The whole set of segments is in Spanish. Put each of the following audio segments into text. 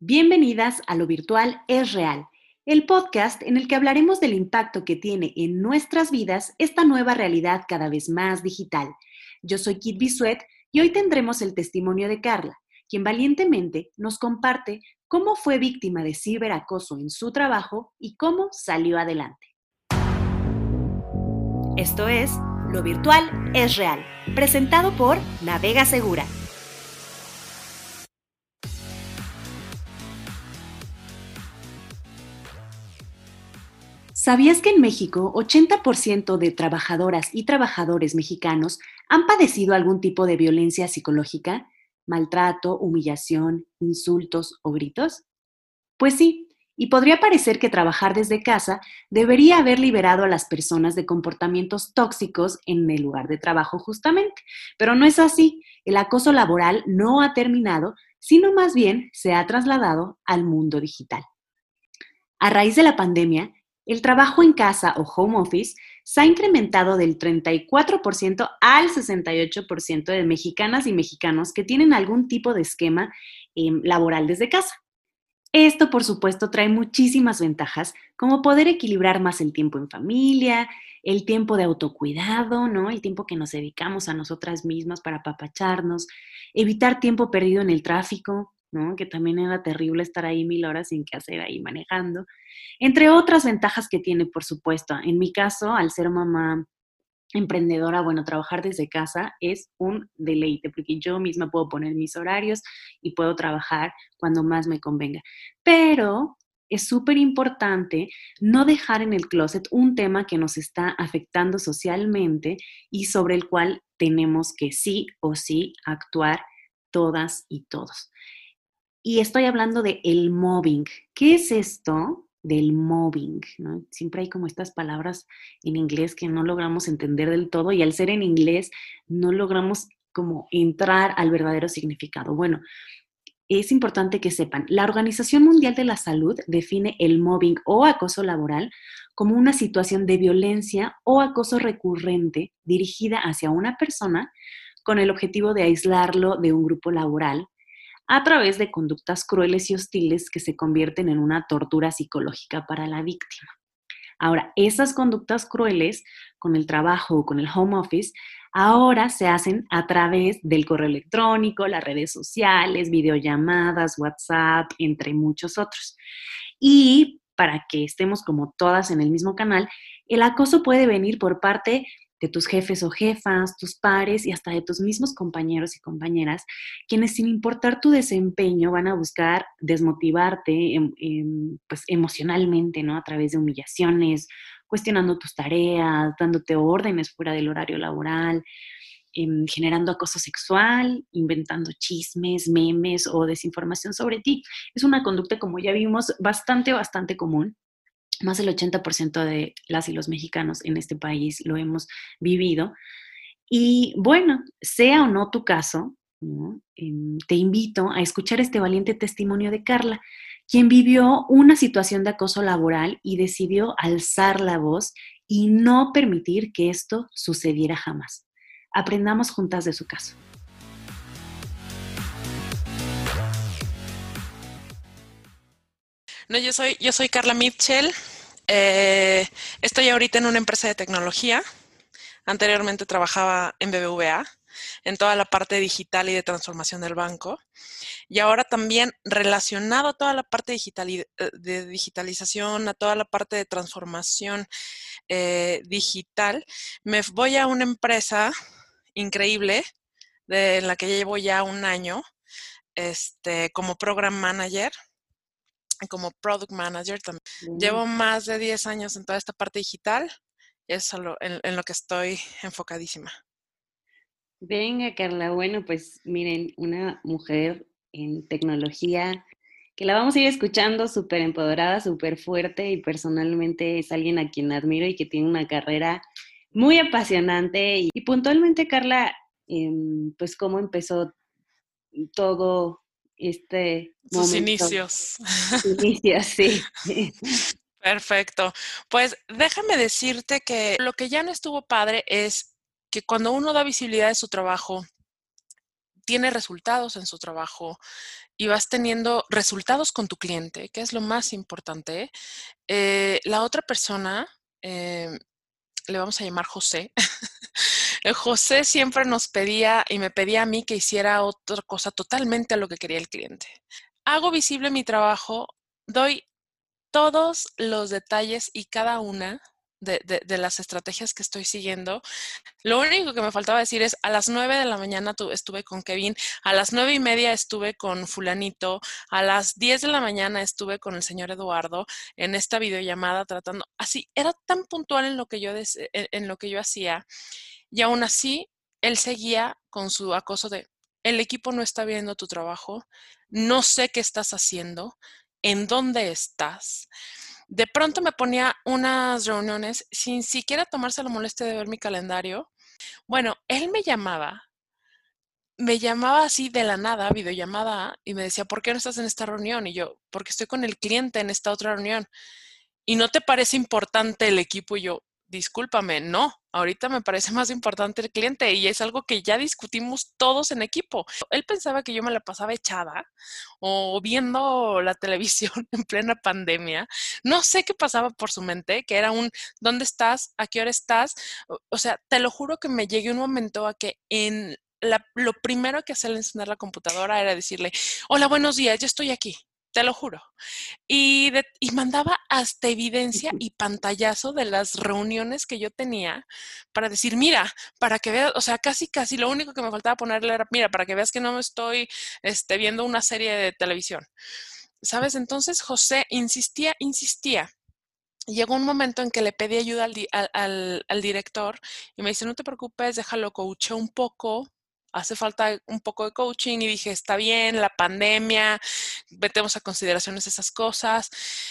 Bienvenidas a Lo Virtual es Real, el podcast en el que hablaremos del impacto que tiene en nuestras vidas esta nueva realidad cada vez más digital. Yo soy Kit Bisuet y hoy tendremos el testimonio de Carla, quien valientemente nos comparte cómo fue víctima de ciberacoso en su trabajo y cómo salió adelante. Esto es Lo Virtual es Real, presentado por Navega Segura ¿Sabías que en México 80% de trabajadoras y trabajadores mexicanos han padecido algún tipo de violencia psicológica, maltrato, humillación, insultos o gritos? Pues sí, y podría parecer que trabajar desde casa debería haber liberado a las personas de comportamientos tóxicos en el lugar de trabajo justamente, pero no es así. El acoso laboral no ha terminado, sino más bien se ha trasladado al mundo digital. A raíz de la pandemia, el trabajo en casa o home office se ha incrementado del 34% al 68% de mexicanas y mexicanos que tienen algún tipo de esquema em, laboral desde casa. Esto, por supuesto, trae muchísimas ventajas, como poder equilibrar más el tiempo en familia, el tiempo de autocuidado, ¿no? El tiempo que nos dedicamos a nosotras mismas para apapacharnos, evitar tiempo perdido en el tráfico, que también era terrible estar ahí mil horas sin qué hacer ahí manejando. Entre otras ventajas que tiene, por supuesto. En mi caso, al ser mamá emprendedora, bueno, trabajar desde casa es un deleite, porque yo misma puedo poner mis horarios y puedo trabajar cuando más me convenga. Pero es súper importante no dejar en el closet un tema que nos está afectando socialmente y sobre el cual tenemos que sí o sí actuar todas y todos. Y estoy hablando de el mobbing. ¿Qué es esto del mobbing? Siempre hay como estas palabras en inglés que no logramos entender del todo y al ser en inglés no logramos como entrar al verdadero significado. Bueno, es importante que sepan, la Organización Mundial de la Salud define el mobbing o acoso laboral como una situación de violencia o acoso recurrente dirigida hacia una persona con el objetivo de aislarlo de un grupo laboral a través de conductas crueles y hostiles que se convierten en una tortura psicológica para la víctima. Ahora, esas conductas crueles con el trabajo o con el home office ahora se hacen a través del correo electrónico, las redes sociales, videollamadas, WhatsApp, entre muchos otros. Y para que estemos como todas en el mismo canal, el acoso puede venir por parte de tus jefes o jefas, tus pares y hasta de tus mismos compañeros y compañeras, quienes sin importar tu desempeño van a buscar desmotivarte em, em, pues, emocionalmente, ¿no? A través de humillaciones, cuestionando tus tareas, dándote órdenes fuera del horario laboral, em, generando acoso sexual, inventando chismes, memes o desinformación sobre ti. Es una conducta, como ya vimos, bastante, bastante común más del 80% de las y los mexicanos en este país lo hemos vivido. Y bueno, sea o no tu caso, em, te invito a escuchar este valiente testimonio de Carla, quien vivió una situación de acoso laboral y decidió alzar la voz y no permitir que esto sucediera jamás. Aprendamos juntas de su caso. No, yo soy, yo soy Carla Mitchell. Eh, estoy ahorita en una empresa de tecnología. Anteriormente trabajaba en BBVA, en toda la parte digital y de transformación del banco. Y ahora también relacionado a toda la parte digital eh, de digitalización, a toda la parte de transformación eh, digital, me voy a una empresa increíble de, en la que llevo ya un año este, como program manager como product manager también. Llevo más de 10 años en toda esta parte digital y es en, en, lo que estoy enfocadísima. Venga, Carla. Bueno, pues miren, una mujer en tecnología que la vamos a ir escuchando súper empoderada, súper fuerte y personalmente es alguien a quien admiro y que tiene una carrera muy apasionante. Y, puntualmente, Carla, em, pues cómo empezó todo este Sus inicios. inicios, sí. Perfecto. Pues déjame decirte que lo que ya no estuvo padre es que cuando uno da visibilidad de su trabajo, tiene resultados en su trabajo y vas teniendo resultados con tu cliente, que es lo más importante, eh, la otra persona, eh, le vamos a llamar José, José siempre nos pedía y me pedía a mí que hiciera otra cosa totalmente a lo que quería el cliente. Hago visible mi trabajo, doy todos los detalles y cada una de, las estrategias que estoy siguiendo. Lo único que me faltaba decir es, a las 9 de la mañana estuve con Kevin, a las nueve y media estuve con fulanito, a las 10 de la mañana estuve con el señor Eduardo en esta videollamada tratando, así, era tan puntual en lo que yo, en lo que yo hacía y aún así él seguía con su acoso de, el equipo no está viendo tu trabajo, no sé qué estás haciendo, en dónde estás de pronto me ponía unas reuniones sin siquiera tomarse la molestia de ver mi calendario. Bueno, él me llamaba, me llamaba así de la nada, videollamada, y me decía, ¿por qué no estás en esta reunión? Y yo, porque estoy con el cliente en esta otra reunión. ¿Y no te parece importante el equipo? Y yo, discúlpame, no, ahorita me parece más importante el cliente y es algo que ya discutimos todos en equipo. Él pensaba que yo me la pasaba echada o viendo la televisión en plena pandemia. No sé qué pasaba por su mente, que era un, ¿dónde estás? ¿A qué hora estás? O, sea, te lo juro que me llegué un momento a que en lo primero que hacía al encender la computadora era decirle, hola, buenos días, yo estoy aquí te lo juro. Y, y, mandaba hasta evidencia y pantallazo de las reuniones que yo tenía para decir, mira, para que veas, o sea, casi, casi lo único que me faltaba ponerle era, mira, para que veas que no me estoy este, viendo una serie de televisión. ¿Sabes? Entonces José insistía, insistía. Llegó un momento en que le pedí ayuda al, al, al director y me dice, no te preocupes, déjalo coache un poco, hace falta un poco de coaching y dije, está bien, la pandemia, metemos a consideraciones esas cosas.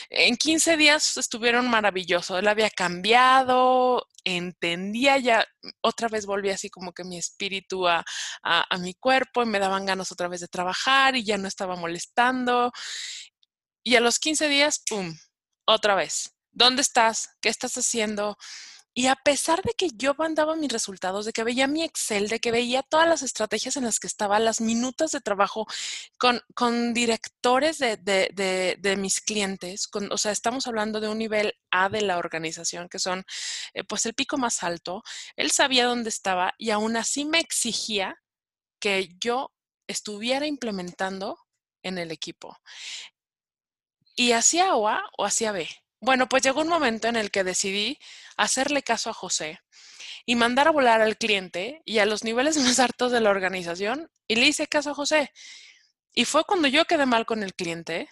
En 15 días estuvieron maravillosos, él había cambiado, entendía ya, otra vez volví así como que mi espíritu a, a, mi cuerpo y me daban ganas otra vez de trabajar y ya no estaba molestando. Y a los 15 días, ¡pum! Otra vez. ¿Dónde estás? ¿Qué estás haciendo? Y a pesar de que yo mandaba mis resultados, de que veía mi Excel, de que veía todas las estrategias en las que estaba, las minutas de trabajo con, con directores de, de, de, mis clientes, o sea, estamos hablando de un nivel A de la organización, que son eh, pues el pico más alto, él sabía dónde estaba y aún así me exigía que yo estuviera implementando en el equipo. Y hacía A o hacía B. Bueno, pues llegó un momento en el que decidí hacerle caso a José y mandar a volar al cliente y a los niveles más altos de la organización y le hice caso a José. Y fue cuando yo quedé mal con el cliente,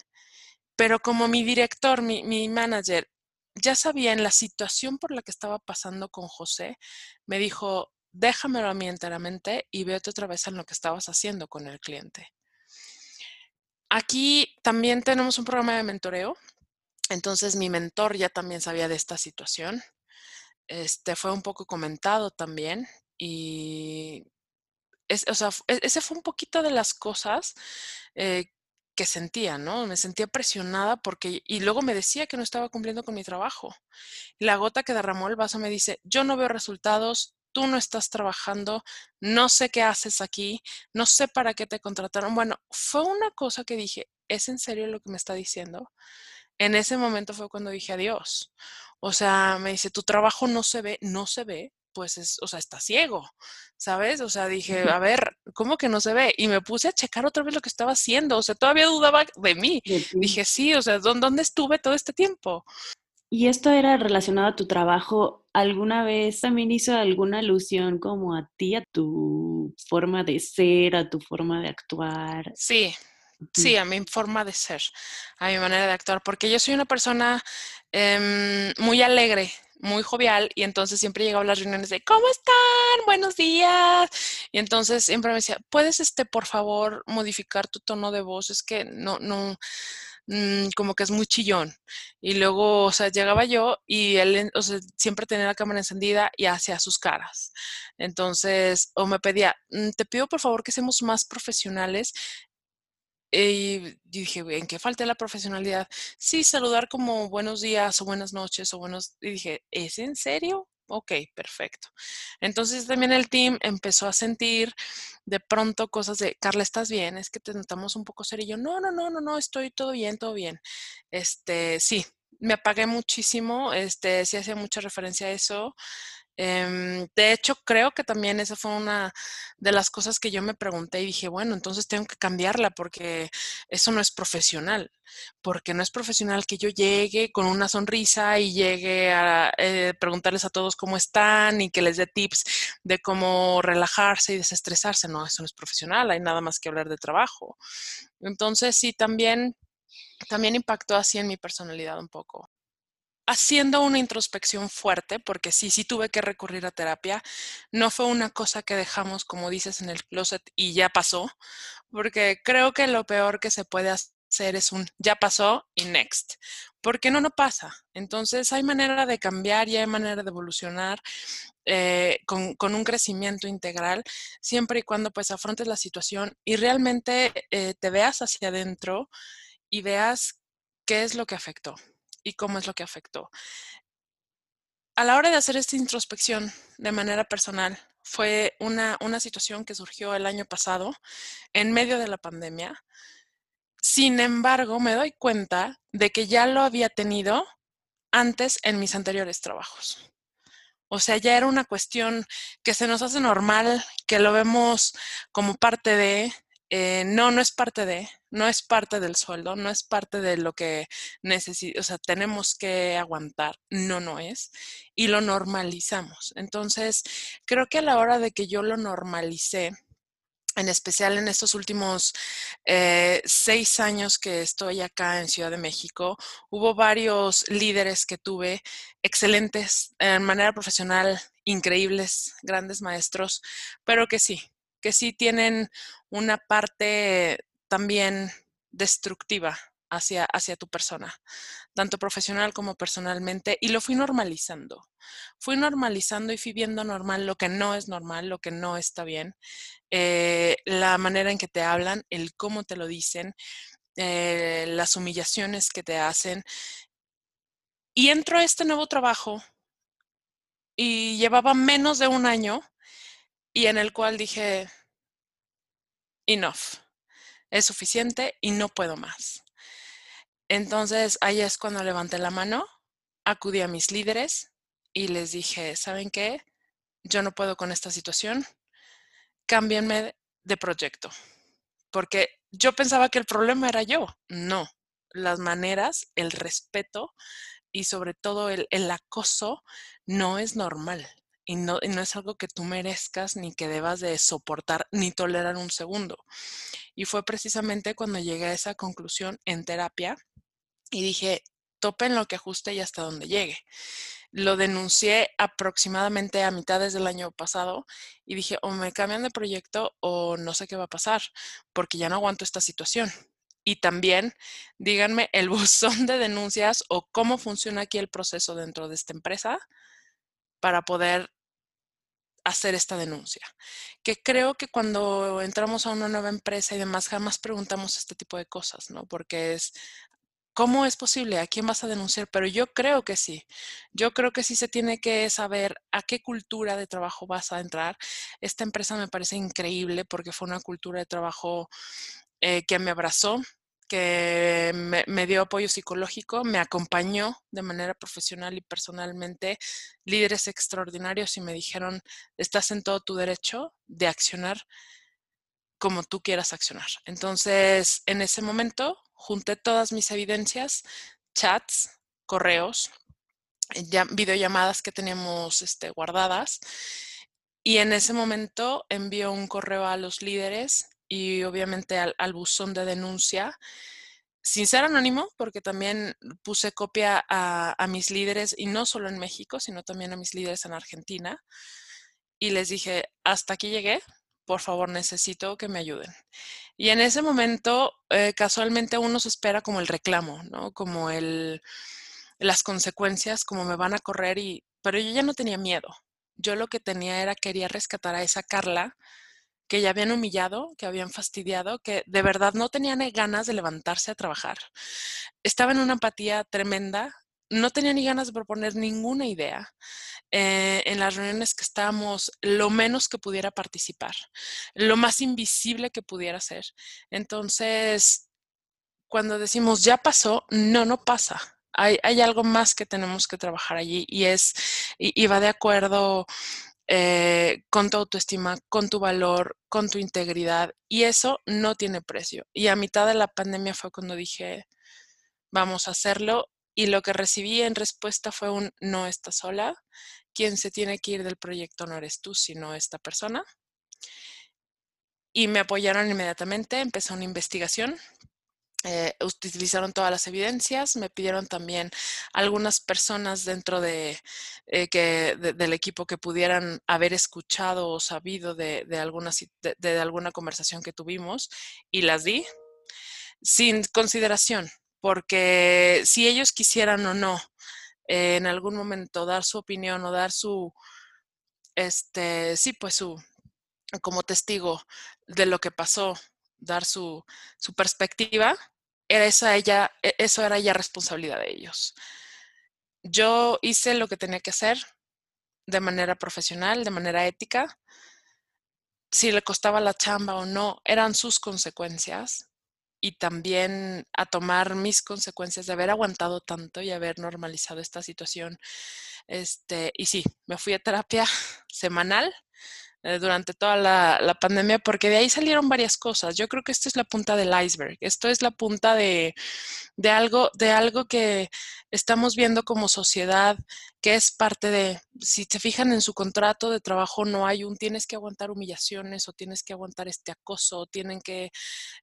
pero como mi director, mi, mi manager, ya sabía en la situación por la que estaba pasando con José, me dijo, déjamelo a mí enteramente y vete otra vez en lo que estabas haciendo con el cliente. Aquí también tenemos un programa de mentoreo entonces mi mentor ya también sabía de esta situación. Este fue un poco comentado también y sea, e, ese fue un poquito de las cosas eh, que sentía, ¿no? Me sentía presionada porque, y luego me decía que no estaba cumpliendo con mi trabajo. La gota que derramó el vaso me dice, yo no veo resultados, tú no estás trabajando, no sé qué haces aquí, no sé para qué te contrataron. Bueno, fue una cosa que dije, ¿es en serio lo que me está diciendo? en ese momento fue cuando dije adiós. O sea, me dice, tu trabajo no se ve, no se ve, pues es, o sea, está ciego, ¿sabes? O sea, dije, a ver, ¿cómo que no se ve? Y me puse a checar otra vez lo que estaba haciendo, o sea, todavía dudaba de mí. Dije, sí, o sea, ¿dónde estuve todo este tiempo? ¿Y esto era relacionado a tu trabajo? ¿Alguna vez también hizo alguna alusión como a ti, a tu forma de ser, a tu forma de actuar? Sí, Sí, a mi forma de ser, a mi manera de actuar, porque yo soy una persona em, muy alegre, muy jovial, y entonces siempre llegaba a las reuniones de ¿cómo están? Buenos días. Y entonces siempre me decía, ¿puedes este por favor modificar tu tono de voz? Es que no, no, mm, como que es muy chillón. Y luego, o sea, llegaba yo y él, o sea, siempre tenía la cámara encendida y hacía sus caras. Entonces, o me pedía, mm, te pido por favor que seamos más profesionales y dije, ¿en qué falta la profesionalidad? Sí, saludar como buenos días o buenas noches o buenos... Y dije, ¿es en serio? Ok, perfecto. Entonces también el team empezó a sentir de pronto cosas de, Carla, ¿estás bien? Es que te notamos un poco serio. Y yo, no, no, no, no, no, estoy todo bien, todo bien. Este, sí, me apagué muchísimo, este, sí hacía mucha referencia a eso. Em, de hecho, creo que también esa fue una de las cosas que yo me pregunté y dije, bueno, entonces tengo que cambiarla porque eso no es profesional, porque no es profesional que yo llegue con una sonrisa y llegue a eh, preguntarles a todos cómo están y que les dé tips de cómo relajarse y desestresarse. No, eso no es profesional, hay nada más que hablar de trabajo. Entonces, sí, también, también impactó así en mi personalidad un poco haciendo una introspección fuerte, porque sí, sí tuve que recurrir a terapia, no fue una cosa que dejamos, como dices, en el closet y ya pasó, porque creo que lo peor que se puede hacer es un ya pasó y next, porque no, no pasa. Entonces hay manera de cambiar y hay manera de evolucionar eh, con, un crecimiento integral, siempre y cuando pues afrontes la situación y realmente eh, te veas hacia adentro y veas qué es lo que afectó y cómo es lo que afectó. A la hora de hacer esta introspección de manera personal, fue una, una situación que surgió el año pasado en medio de la pandemia. Sin embargo, me doy cuenta de que ya lo había tenido antes en mis anteriores trabajos. O sea, ya era una cuestión que se nos hace normal, que lo vemos como parte de, eh, no, no es parte de, no es parte del sueldo, no es parte de lo que necesitamos, o sea, tenemos que aguantar, no, no es, y lo normalizamos. Entonces, creo que a la hora de que yo lo normalicé, en especial en estos últimos eh, seis años que estoy acá en Ciudad de México, hubo varios líderes que tuve excelentes en manera profesional, increíbles, grandes maestros, pero que sí, que sí tienen una parte también destructiva hacia, hacia tu persona, tanto profesional como personalmente, y lo fui normalizando. Fui normalizando y fui viendo normal lo que no es normal, lo que no está bien, eh, la manera en que te hablan, el cómo te lo dicen, eh, las humillaciones que te hacen. Y entro a este nuevo trabajo y llevaba menos de un año y en el cual dije, enough, es suficiente y no puedo más. Entonces ahí es cuando levanté la mano, acudí a mis líderes y les dije, ¿saben qué? Yo no puedo con esta situación, cámbienme de proyecto, porque yo pensaba que el problema era yo. No, las maneras, el respeto y sobre todo el, el acoso no es normal y no, no, es algo que tú merezcas ni que debas de soportar ni tolerar un segundo. Y fue precisamente cuando llegué a esa conclusión en terapia y dije, topen lo que ajuste y hasta donde llegue. Lo denuncié aproximadamente a mitades del año pasado y dije, o me cambian de proyecto o no sé qué va a pasar, porque ya no aguanto esta situación. Y también díganme el buzón de denuncias o cómo funciona aquí el proceso dentro de esta empresa para poder hacer esta denuncia. Que creo que cuando entramos a una nueva empresa y demás, jamás preguntamos este tipo de cosas, ¿no? Porque es, ¿cómo es posible? ¿A quién vas a denunciar? Pero yo creo que sí. Yo creo que sí se tiene que saber a qué cultura de trabajo vas a entrar. Esta empresa me parece increíble porque fue una cultura de trabajo eh, que me abrazó, que me, dio apoyo psicológico, me acompañó de manera profesional y personalmente, líderes extraordinarios y me dijeron, estás en todo tu derecho de accionar como tú quieras accionar. Entonces, en ese momento, junté todas mis evidencias, chats, correos, ya, videollamadas que teníamos este, guardadas. Y en ese momento envió un correo a los líderes y obviamente al, buzón de denuncia, sin ser anónimo, porque también puse copia a, mis líderes, y no solo en México, sino también a mis líderes en Argentina, y les dije, hasta aquí llegué, por favor necesito que me ayuden. Y en ese momento, eh, casualmente uno se espera como el reclamo, ¿no? Como el, las consecuencias, como me van a correr, y, pero yo ya no tenía miedo. Yo lo que tenía era, quería rescatar a esa Carla que ya habían humillado, que habían fastidiado, que de verdad no tenían ganas de levantarse a trabajar. Estaba en una apatía tremenda, no tenía ni ganas de proponer ninguna idea. Eh, en las reuniones que estábamos, lo menos que pudiera participar, lo más invisible que pudiera ser. Entonces, cuando decimos ya pasó, no, no pasa. Hay, algo más que tenemos que trabajar allí y es, y, va de acuerdo eh, con tu autoestima, con tu valor, con tu integridad y eso no tiene precio. Y a mitad de la pandemia fue cuando dije, vamos a hacerlo y lo que recibí en respuesta fue un no estás sola, quien se tiene que ir del proyecto no eres tú, sino esta persona. Y me apoyaron inmediatamente, empezó una investigación eh, utilizaron todas las evidencias, me pidieron también algunas personas dentro de, eh, que, del equipo que pudieran haber escuchado o sabido de, de, alguna, de, alguna conversación que tuvimos y las di sin consideración, porque si ellos quisieran o no eh, en algún momento dar su opinión o dar su, este, sí, pues su, como testigo de lo que pasó dar su, su perspectiva, era esa ella, e, eso era ya responsabilidad de ellos. Yo hice lo que tenía que hacer de manera profesional, de manera ética. Si le costaba la chamba o no, eran sus consecuencias y también a tomar mis consecuencias de haber aguantado tanto y haber normalizado esta situación. Este, y sí, me fui a terapia semanal eh, durante toda la, pandemia, porque de ahí salieron varias cosas. Yo creo que esto es la punta del iceberg. Esto es la punta de, de, algo, de algo que estamos viendo como sociedad, que es parte de, si te fijan en su contrato de trabajo, no hay un tienes que aguantar humillaciones o tienes que aguantar este acoso, o tienen que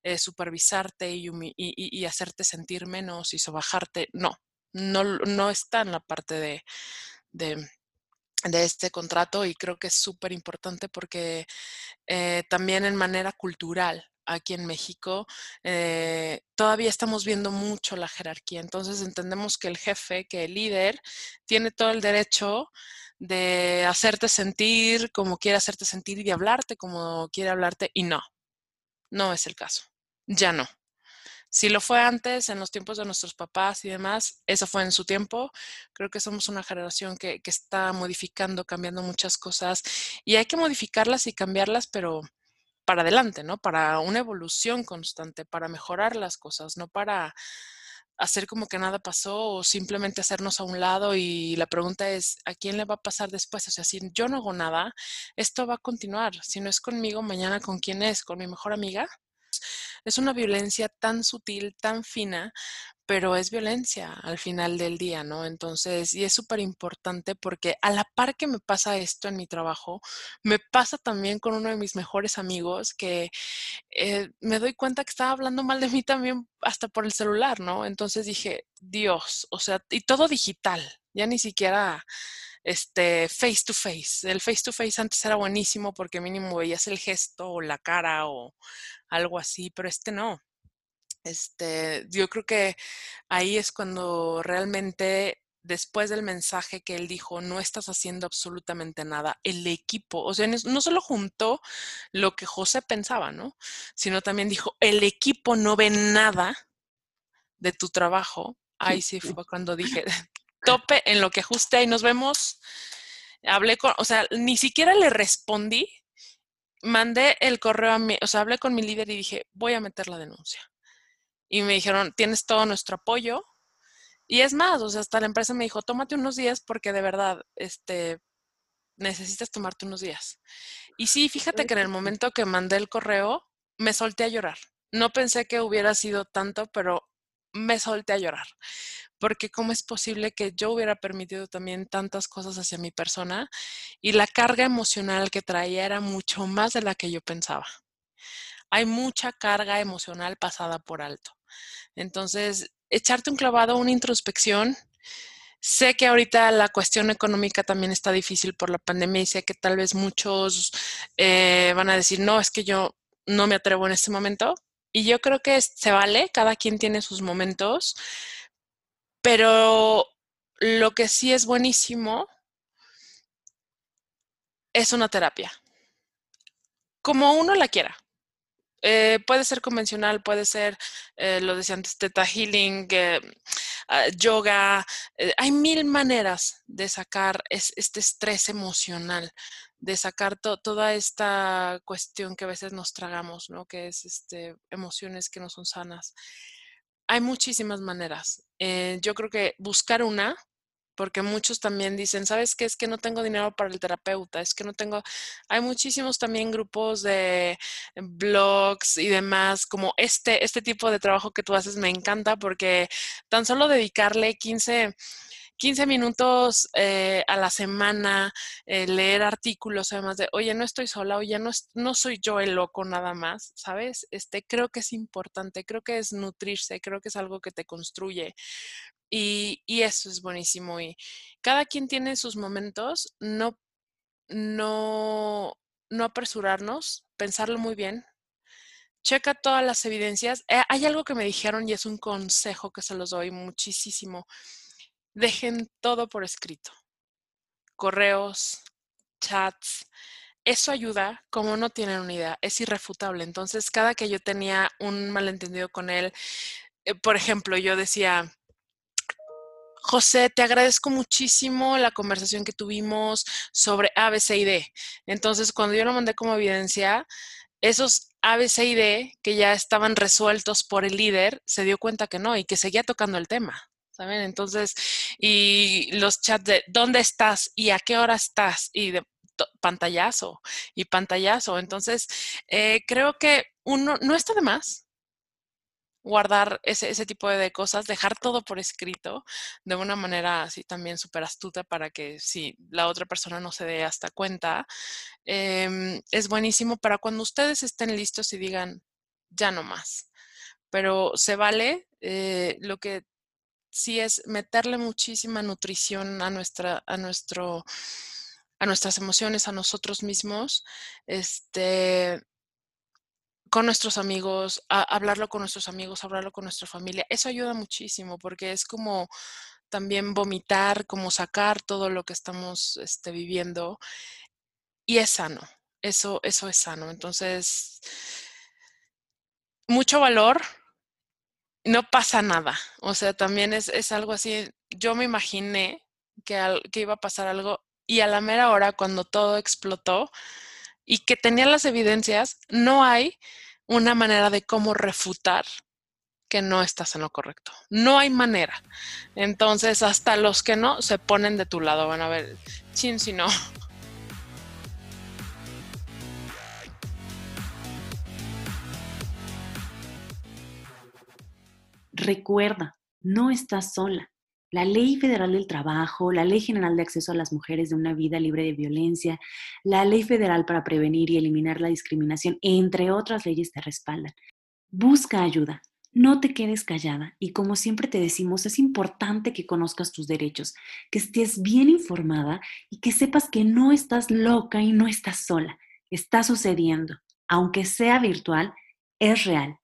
eh, supervisarte y, hacerte sentir menos y sobajarte. No, no, no está en la parte de de este contrato y creo que es súper importante porque eh, también en manera cultural aquí en México eh, todavía estamos viendo mucho la jerarquía. Entonces entendemos que el jefe, que el líder, tiene todo el derecho de hacerte sentir como quiere hacerte sentir y de hablarte como quiere hablarte y no, no es el caso. Ya no. Si lo fue antes, en los tiempos de nuestros papás y demás, eso fue en su tiempo. Creo que somos una generación que, está modificando, cambiando muchas cosas y hay que modificarlas y cambiarlas, pero para adelante, ¿no? Para una evolución constante, para mejorar las cosas, no para hacer como que nada pasó o simplemente hacernos a un lado y la pregunta es, ¿a quién le va a pasar después? O sea, si yo no hago nada, esto va a continuar. Si no es conmigo, mañana con quién es, con mi mejor amiga. Es una violencia tan sutil, tan fina, pero es violencia al final del día, ¿no? Entonces, y es súper importante porque a la par que me pasa esto en mi trabajo, me pasa también con uno de mis mejores amigos que eh, me doy cuenta que estaba hablando mal de mí también hasta por el celular, ¿no? Entonces dije, Dios, o sea, y todo digital, ya ni siquiera este face to face. El face to face antes era buenísimo porque mínimo veías el gesto o la cara o algo así, pero este no. Este, yo creo que ahí es cuando realmente después del mensaje que él dijo, no estás haciendo absolutamente nada, el equipo, o sea, no solo juntó lo que José pensaba, ¿no? Sino también dijo, el equipo no ve nada de tu trabajo. Ahí sí fue cuando dije, tope en lo que ajuste y nos vemos. Hablé con, o sea, ni siquiera le respondí, mandé el correo a mi, o sea, hablé con mi líder y dije, voy a meter la denuncia. Y me dijeron, tienes todo nuestro apoyo. Y es más, o sea, hasta la empresa me dijo, tómate unos días porque de verdad, este, necesitas tomarte unos días. Y sí, fíjate que en el momento que mandé el correo, me solté a llorar. No pensé que hubiera sido tanto, pero me solté a llorar porque cómo es posible que yo hubiera permitido también tantas cosas hacia mi persona y la carga emocional que traía era mucho más de la que yo pensaba. Hay mucha carga emocional pasada por alto. Entonces, echarte un clavado, una introspección. Sé que ahorita la cuestión económica también está difícil por la pandemia y sé que tal vez muchos eh, van a decir, no, es que yo no me atrevo en este momento. Y yo creo que se vale, cada quien tiene sus momentos pero lo que sí es buenísimo es una terapia. Como uno la quiera. Eh, puede ser convencional, puede ser, eh, lo decía antes, Teta Healing. ah, yoga. Eh, hay mil maneras de sacar este estrés emocional, de sacar toda esta cuestión que a veces nos tragamos, ¿no? Que es este, emociones que no son sanas. Hay muchísimas maneras. Eh, yo creo que buscar una porque muchos también dicen, ¿sabes qué? Es que no tengo dinero para el terapeuta, es que no tengo, hay muchísimos también grupos de blogs y demás, como este, este tipo de trabajo que tú haces me encanta porque tan solo dedicarle 15... 15 minutos eh, a la semana, eh, leer artículos, además de, oye, no estoy sola, oye, no, no soy yo el loco nada más, ¿sabes? Este, creo que es importante, creo que es nutrirse, creo que es algo que te construye. Y, eso es buenísimo. Y cada quien tiene sus momentos, no, no, no apresurarnos, pensarlo muy bien. Checa todas las evidencias. Eh, hay algo que me dijeron y es un consejo que se los doy muchísimo. Dejen todo por escrito. Correos, chats. Eso ayuda, como no tienen una idea, es irrefutable. Entonces, cada que yo tenía un malentendido con él, eh, por ejemplo, yo decía, José, te agradezco muchísimo la conversación que tuvimos sobre A, B, C y D. Entonces, cuando yo lo mandé como evidencia, esos A, B, C y D que ya estaban resueltos por el líder, se dio cuenta que no y que seguía tocando el tema. ¿Saben? Entonces, y los chats de ¿dónde estás? ¿Y a qué hora estás? Y de pantallazo y pantallazo. Entonces, eh, creo que uno no está de más guardar ese, ese, tipo de cosas, dejar todo por escrito de una manera así también súper astuta para que si la otra persona no se dé hasta cuenta, em, es buenísimo para cuando ustedes estén listos y digan, ya no más. Pero se vale, eh, lo que sí es meterle muchísima nutrición a nuestra, a nuestro a nuestras emociones, a nosotros mismos, este, con nuestros amigos, hablarlo con nuestros amigos, hablarlo con nuestra familia. Eso ayuda muchísimo porque es como también vomitar, como sacar todo lo que estamos este, viviendo y es sano. Eso, eso es sano. Entonces, mucho valor, no pasa nada. O sea, también es, es algo así. Yo me imaginé que, que iba a pasar algo y a la mera hora, cuando todo explotó, y que tenía las evidencias, no hay una manera de cómo refutar que no estás en lo correcto. No hay manera. Entonces, hasta los que no se ponen de tu lado van a ver, chin, si no. Recuerda, no estás sola. La Ley Federal del Trabajo, la Ley General de Acceso a las Mujeres de una Vida Libre de Violencia, la Ley Federal para Prevenir y Eliminar la Discriminación, entre otras leyes, te respaldan. Busca ayuda, no te quedes callada y como siempre te decimos, es importante que conozcas tus derechos, que estés bien informada y que sepas que no estás loca y no estás sola. Está sucediendo. Aunque sea virtual, es real.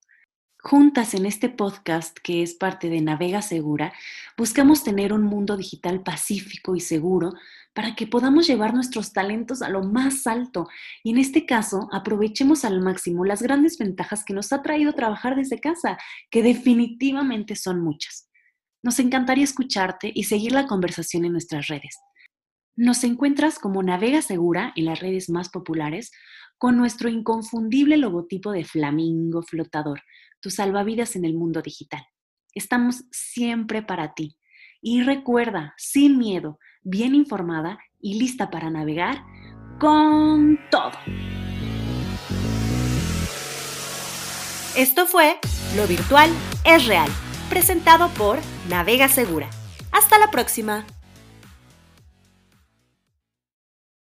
Juntas en este podcast, que es parte de Navega Segura, buscamos tener un mundo digital pacífico y seguro para que podamos llevar nuestros talentos a lo más alto y en este caso aprovechemos al máximo las grandes ventajas que nos ha traído trabajar desde casa, que definitivamente son muchas. Nos encantaría escucharte y seguir la conversación en nuestras redes. Nos encuentras como Navega Segura en las redes más populares con nuestro inconfundible logotipo de flamingo flotador tu salvavidas en el mundo digital. Estamos siempre para ti. Y recuerda, sin miedo, bien informada y lista para navegar con todo. Esto fue Lo Virtual es Real, presentado por Navega Segura. Hasta la próxima.